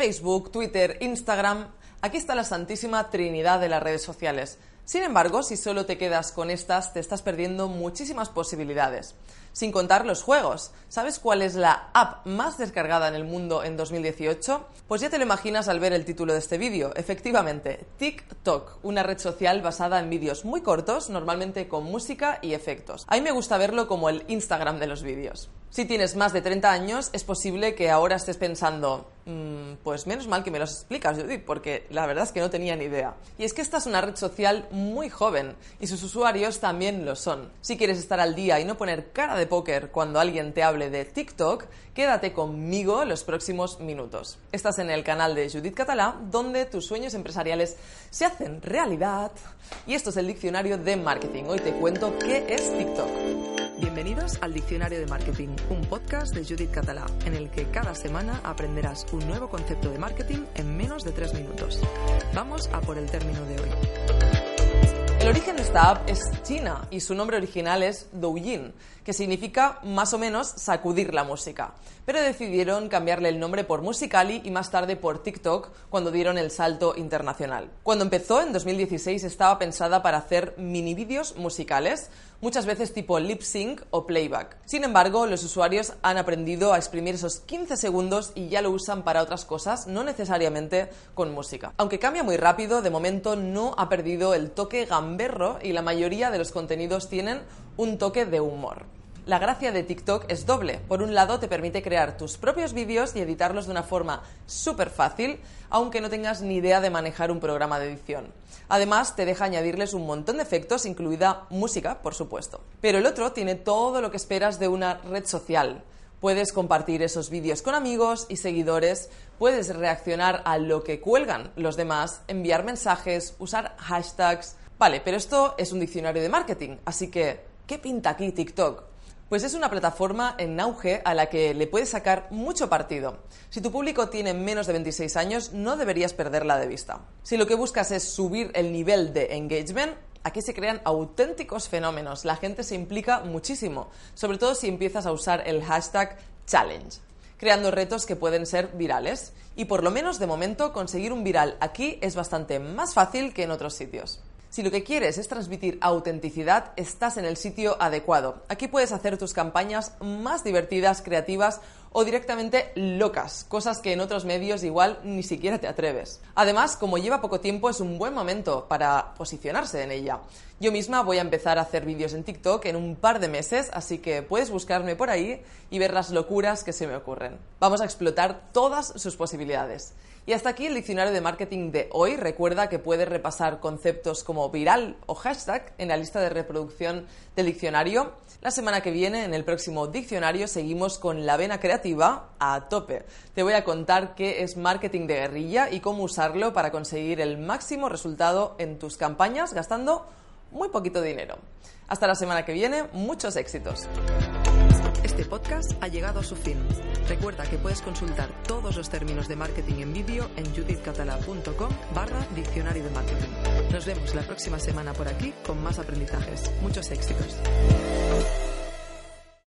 Facebook, Twitter, Instagram. Aquí está la santísima trinidad de las redes sociales. Sin embargo, si solo te quedas con estas, te estás perdiendo muchísimas posibilidades. Sin contar los juegos. ¿Sabes cuál es la app más descargada en el mundo en 2018? Pues ya te lo imaginas al ver el título de este vídeo. Efectivamente, TikTok, una red social basada en vídeos muy cortos, normalmente con música y efectos. A mí me gusta verlo como el Instagram de los vídeos. Si tienes más de 30 años, es posible que ahora estés pensando, pues menos mal que me lo explicas, Judith, porque la verdad es que no tenía ni idea. Y es que esta es una red social muy joven y sus usuarios también lo son. Si quieres estar al día y no poner cara de póker cuando alguien te hable de TikTok, quédate conmigo los próximos minutos. Estás en el canal de Judith Catalá, donde tus sueños empresariales se hacen realidad. Y esto es el diccionario de marketing. Hoy te cuento qué es TikTok. Bienvenidos al Diccionario de Marketing, un podcast de Judith Catalá, en el que cada semana aprenderás un nuevo concepto de marketing en menos de tres minutos. Vamos a por el término de hoy. El origen de esta app es China y su nombre original es Douyin, que significa más o menos sacudir la música. Pero decidieron cambiarle el nombre por Musicali y más tarde por TikTok cuando dieron el salto internacional. Cuando empezó en 2016 estaba pensada para hacer mini vídeos musicales, muchas veces tipo lip sync o playback. Sin embargo, los usuarios han aprendido a exprimir esos 15 segundos y ya lo usan para otras cosas, no necesariamente con música. Aunque cambia muy rápido, de momento no ha perdido el toque gamberro y la mayoría de los contenidos tienen un toque de humor. La gracia de TikTok es doble. Por un lado, te permite crear tus propios vídeos y editarlos de una forma súper fácil, aunque no tengas ni idea de manejar un programa de edición. Además, te deja añadirles un montón de efectos, incluida música, por supuesto. Pero el otro tiene todo lo que esperas de una red social. Puedes compartir esos vídeos con amigos y seguidores, puedes reaccionar a lo que cuelgan los demás, enviar mensajes, usar hashtags. Vale, pero esto es un diccionario de marketing, así que, ¿qué pinta aquí TikTok? Pues es una plataforma en auge a la que le puedes sacar mucho partido. Si tu público tiene menos de 26 años, no deberías perderla de vista. Si lo que buscas es subir el nivel de engagement, aquí se crean auténticos fenómenos. La gente se implica muchísimo, sobre todo si empiezas a usar el hashtag challenge creando retos que pueden ser virales. Y por lo menos de momento conseguir un viral aquí es bastante más fácil que en otros sitios. Si lo que quieres es transmitir autenticidad, estás en el sitio adecuado. Aquí puedes hacer tus campañas más divertidas, creativas o directamente locas, cosas que en otros medios igual ni siquiera te atreves. Además, como lleva poco tiempo, es un buen momento para posicionarse en ella. Yo misma voy a empezar a hacer vídeos en TikTok en un par de meses, así que puedes buscarme por ahí y ver las locuras que se me ocurren. Vamos a explotar todas sus posibilidades. Y hasta aquí el diccionario de marketing de hoy. Recuerda que puedes repasar conceptos viral o hashtag en la lista de reproducción del diccionario. La semana que viene, en el próximo diccionario, seguimos con la vena creativa a tope. Te voy a contar qué es marketing de guerrilla y cómo usarlo para conseguir el máximo resultado en tus campañas gastando muy poquito dinero. Hasta la semana que viene, muchos éxitos. Este podcast ha llegado a su fin. Recuerda que puedes consultar todos los términos de marketing en vídeo en judithcatala.com barra diccionario de marketing. Nos vemos la próxima semana por aquí con más aprendizajes. Muchos éxitos.